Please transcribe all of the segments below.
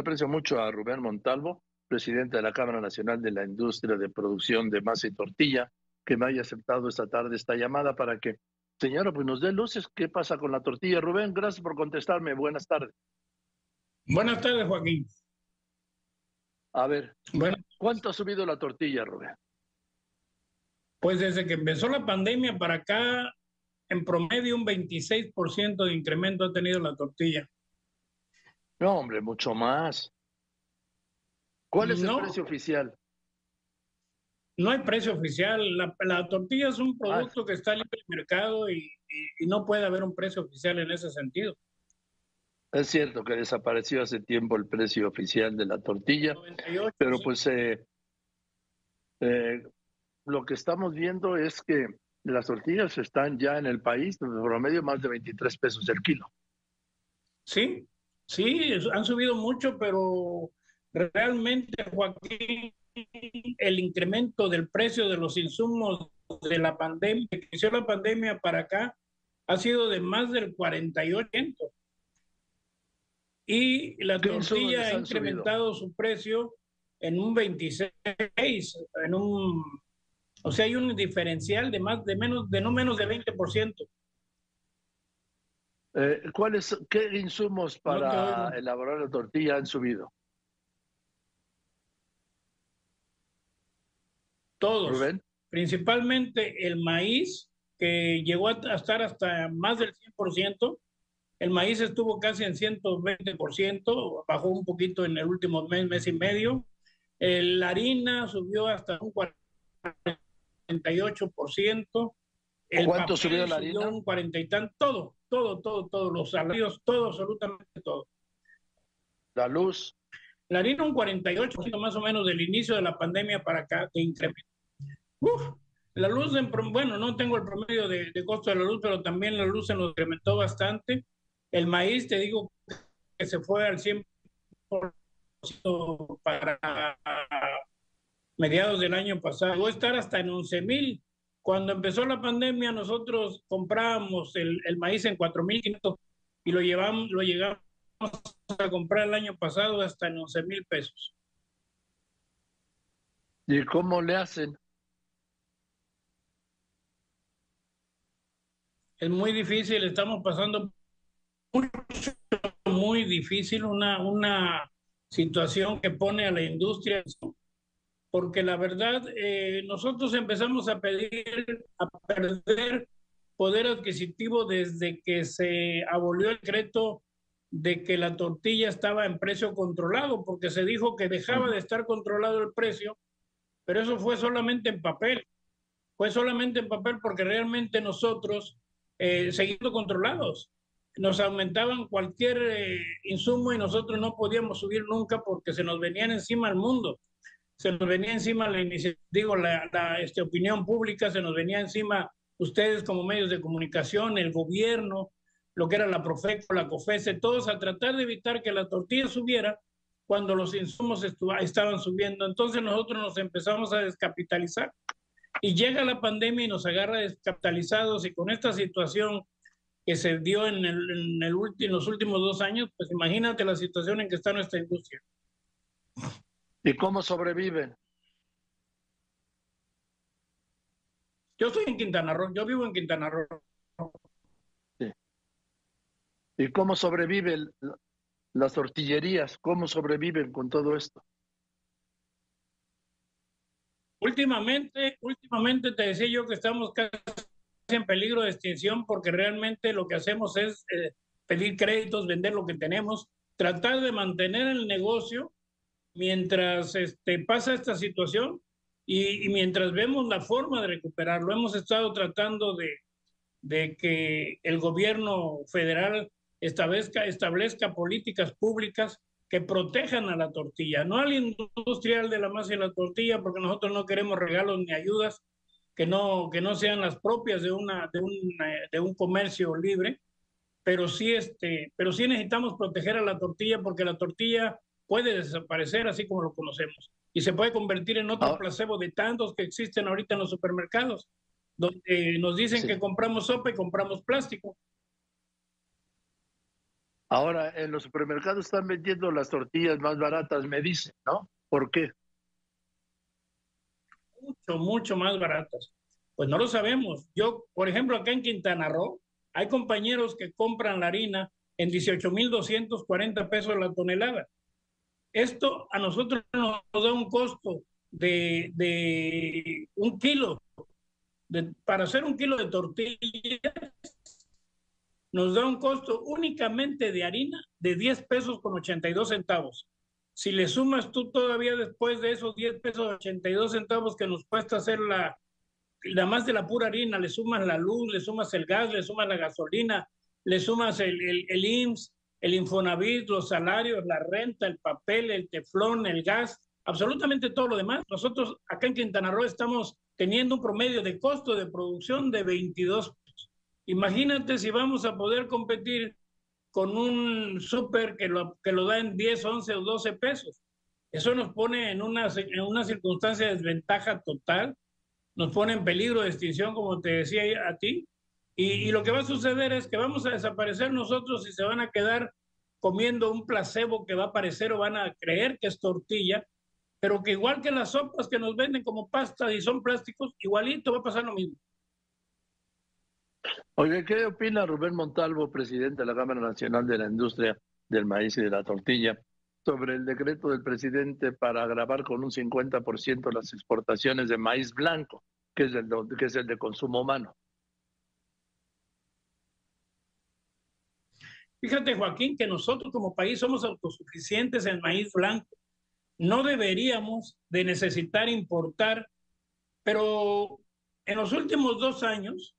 aprecio mucho a Rubén Montalvo, presidente de la Cámara Nacional de la Industria de Producción de Masa y Tortilla, que me haya aceptado esta tarde esta llamada para que, señora, pues nos dé luces qué pasa con la tortilla. Rubén, gracias por contestarme. Buenas tardes. Buenas tardes, Joaquín. A ver, bueno. ¿cuánto ha subido la tortilla, Rubén? Pues desde que empezó la pandemia para acá, en promedio un 26% de incremento ha tenido la tortilla. No, hombre, mucho más. ¿Cuál es el precio oficial? No hay precio oficial. La, tortilla es un ah. producto que está en el mercado y, no puede haber un precio oficial en ese sentido. Es cierto que desapareció hace tiempo el precio oficial de la tortilla, pero pues eh, eh, lo que estamos viendo es que las tortillas están ya en el país, por promedio más de 23 pesos el kilo. Sí, Sí, han subido mucho, pero realmente, Joaquín, el incremento del precio de los insumos de la pandemia, que inició la pandemia para acá, ha sido de más del 48%. Y la tortilla ha incrementado su precio en un 26, en un, o sea, hay un diferencial de más de menos de no menos de 20%. Eh, ¿cuáles, ¿Qué insumos para elaborar la tortilla han subido? Todos. Principalmente el maíz, que llegó a estar hasta más del 100%. El maíz estuvo casi en 120%, bajó un poquito en el último mes, mes y medio. la harina subió hasta un 48%. El ¿Cuánto subió la harina? Un 40 y tanto, todo todo, todo, todo, los salarios, todo, absolutamente todo. La luz. La harina un 48% más o menos del inicio de la pandemia para acá de incremento. Uf, la luz, en, bueno, no tengo el promedio de, costo de la luz, pero también la luz se nos incrementó bastante. El maíz, te digo que se fue al 100% para mediados del año pasado. Va a estar hasta en 11 mil cuando empezó la pandemia, nosotros comprábamos el, maíz en 4.500 y lo, llevamos, lo llegamos a comprar el año pasado hasta en 11 mil pesos. ¿Y cómo le hacen? Es muy difícil, estamos pasando mucho, muy difícil, una, una situación que pone a la industria porque la verdad eh, nosotros empezamos a pedir, a perder poder adquisitivo desde que se abolió el decreto de que la tortilla estaba en precio controlado, porque se dijo que dejaba de estar controlado el precio, pero eso fue solamente en papel. Fue solamente en papel porque realmente nosotros eh, seguimos controlados. Nos aumentaban cualquier eh, insumo y nosotros no podíamos subir nunca porque se nos venían encima al mundo se nos venía encima la digo, la, este, opinión pública, se nos venía encima ustedes como medios de comunicación, el gobierno, lo que era la Profeco, la COFESE, todos a tratar de evitar que la tortilla subiera cuando los insumos estaban subiendo. Entonces nosotros nos empezamos a descapitalizar y llega la pandemia y nos agarra descapitalizados y con esta situación que se dio en, el, en, el, en los últimos dos años, pues imagínate la situación en que está nuestra industria. ¿Y cómo sobreviven? Yo estoy en Quintana Roo, yo vivo en Quintana Roo. Sí. ¿Y cómo sobreviven las tortillerías? ¿Cómo sobreviven con todo esto? Últimamente, últimamente te decía yo que estamos casi en peligro de extinción porque realmente lo que hacemos es eh, pedir créditos, vender lo que tenemos, tratar de mantener el negocio mientras este, pasa esta situación y, mientras vemos la forma de recuperarlo. Hemos estado tratando de, de que el gobierno federal establezca, establezca políticas públicas que protejan a la tortilla, no al industrial de la masa y la tortilla, porque nosotros no queremos regalos ni ayudas que no, que no sean las propias de, una, de, un, de un comercio libre, pero sí, este, pero sí necesitamos proteger a la tortilla porque la tortilla puede desaparecer así como lo conocemos y se puede convertir en otro ah. placebo de tantos que existen ahorita en los supermercados, donde nos dicen que compramos sopa y compramos plástico. Ahora, en los supermercados están vendiendo las tortillas más baratas, me dicen, ¿no? ¿Por qué? Mucho, mucho más baratas. Pues no lo sabemos. Yo, por ejemplo, acá en Quintana Roo, hay compañeros que compran la harina en 18.240 pesos la tonelada. Esto a nosotros nos da un costo de, de un kilo. De, para hacer un kilo de tortillas nos da un costo únicamente de harina de 10 pesos con 82 centavos. Si le sumas tú todavía después de esos 10 pesos 82 centavos que nos cuesta hacer la, la más de la pura harina, le sumas la luz, le sumas el gas, le sumas la gasolina, le sumas el, el, el IMSS, el Infonavit, los salarios, la renta, el papel, el teflón, el gas, absolutamente todo lo demás. Nosotros acá en Quintana Roo estamos teniendo un promedio de costo de producción de 22 pesos. Imagínate si vamos a poder competir con un súper que lo, que lo da en 10, 11 o 12 pesos. Eso nos pone en una, en una circunstancia de desventaja total, nos pone en peligro de extinción, como te decía a ti, y, lo que va a suceder es que vamos a desaparecer nosotros y se van a quedar comiendo un placebo que va a aparecer o van a creer que es tortilla, pero que igual que las sopas que nos venden como pasta y son plásticos, igualito va a pasar lo mismo. Oye, ¿qué opina Rubén Montalvo, presidente de la Cámara Nacional de la Industria del Maíz y de la Tortilla, sobre el decreto del presidente para agravar con un 50% las exportaciones de maíz blanco, que es el que es el de consumo humano? Fíjate, Joaquín, que nosotros como país somos autosuficientes en maíz blanco. No deberíamos de necesitar importar, pero en los últimos dos años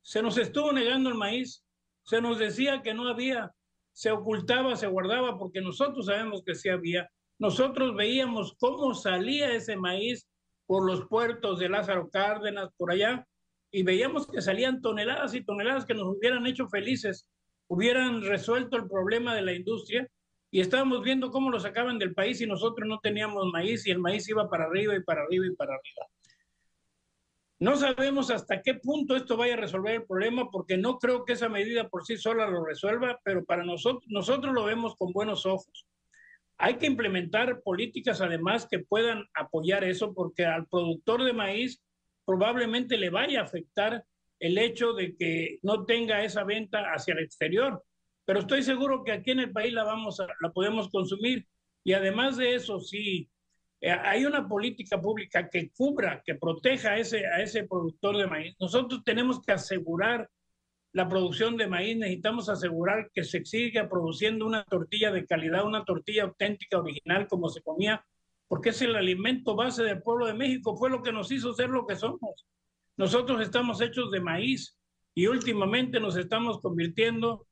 se nos estuvo negando el maíz. Se nos decía que no había, se ocultaba, se guardaba, porque nosotros sabemos que sí había. Nosotros veíamos cómo salía ese maíz por los puertos de Lázaro Cárdenas, por allá, y veíamos que salían toneladas y toneladas que nos hubieran hecho felices hubieran resuelto el problema de la industria y estábamos viendo cómo lo sacaban del país y nosotros no teníamos maíz y el maíz iba para arriba y para arriba y para arriba. No sabemos hasta qué punto esto vaya a resolver el problema porque no creo que esa medida por sí sola lo resuelva, pero para nosotros, nosotros lo vemos con buenos ojos. Hay que implementar políticas además que puedan apoyar eso porque al productor de maíz probablemente le vaya a afectar el hecho de que no tenga esa venta hacia el exterior. Pero estoy seguro que aquí en el país la vamos la podemos consumir. Y además de eso, sí, eh, hay una política pública que cubra, que proteja a ese, a ese productor de maíz. Nosotros tenemos que asegurar la producción de maíz, necesitamos asegurar que se siga produciendo una tortilla de calidad, una tortilla auténtica, original, como se comía, porque es el alimento base del pueblo de México, fue lo que nos hizo ser lo que somos. Nosotros estamos hechos de maíz y últimamente nos estamos convirtiendo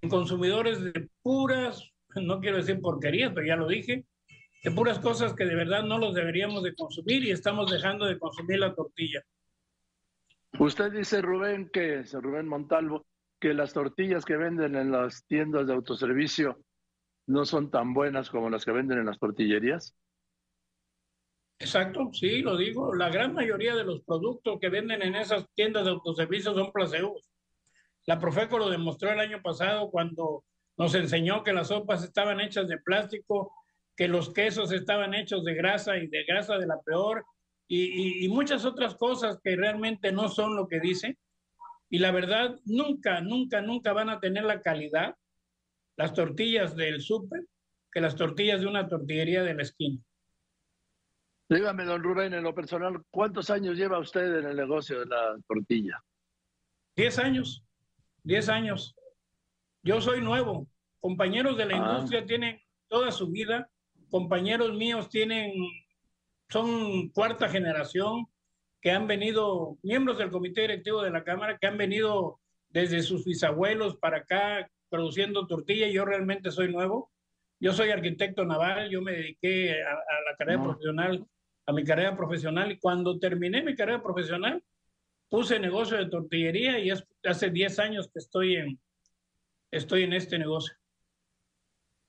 en consumidores de puras, no quiero decir porquerías, pero ya lo dije, de puras cosas que de verdad no los deberíamos de consumir y estamos dejando de consumir la tortilla. Usted dice, Rubén, que Rubén Montalvo, que las tortillas que venden en las tiendas de autoservicio no son tan buenas como las que venden en las tortillerías. Exacto, sí, lo digo. La gran mayoría de los productos que venden en esas tiendas de autoservicio son placebos. La Profeco lo demostró el año pasado cuando nos enseñó que las sopas estaban hechas de plástico, que los quesos estaban hechos de grasa y de grasa de la peor, y, y muchas otras cosas que realmente no son lo que dicen. Y la verdad, nunca, nunca, nunca van a tener la calidad las tortillas del súper que las tortillas de una tortillería de la esquina. Dígame, don Rubén, en lo personal, ¿cuántos años lleva usted en el negocio de la tortilla? Diez años, diez años. Yo soy nuevo. Compañeros de la ah. industria tienen toda su vida. Compañeros míos tienen, son cuarta generación que han venido, miembros del comité directivo de la Cámara, que han venido desde sus bisabuelos para acá produciendo tortilla. Yo realmente soy nuevo. Yo soy arquitecto naval, yo me dediqué a, la carrera profesional a mi carrera profesional y cuando terminé mi carrera profesional puse negocio de tortillería y es, hace 10 años que estoy en, estoy en este negocio.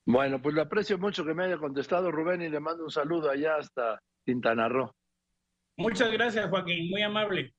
Bueno, pues le aprecio mucho que me haya contestado Rubén y le mando un saludo allá hasta Quintana Roo. Muchas gracias Joaquín, muy amable.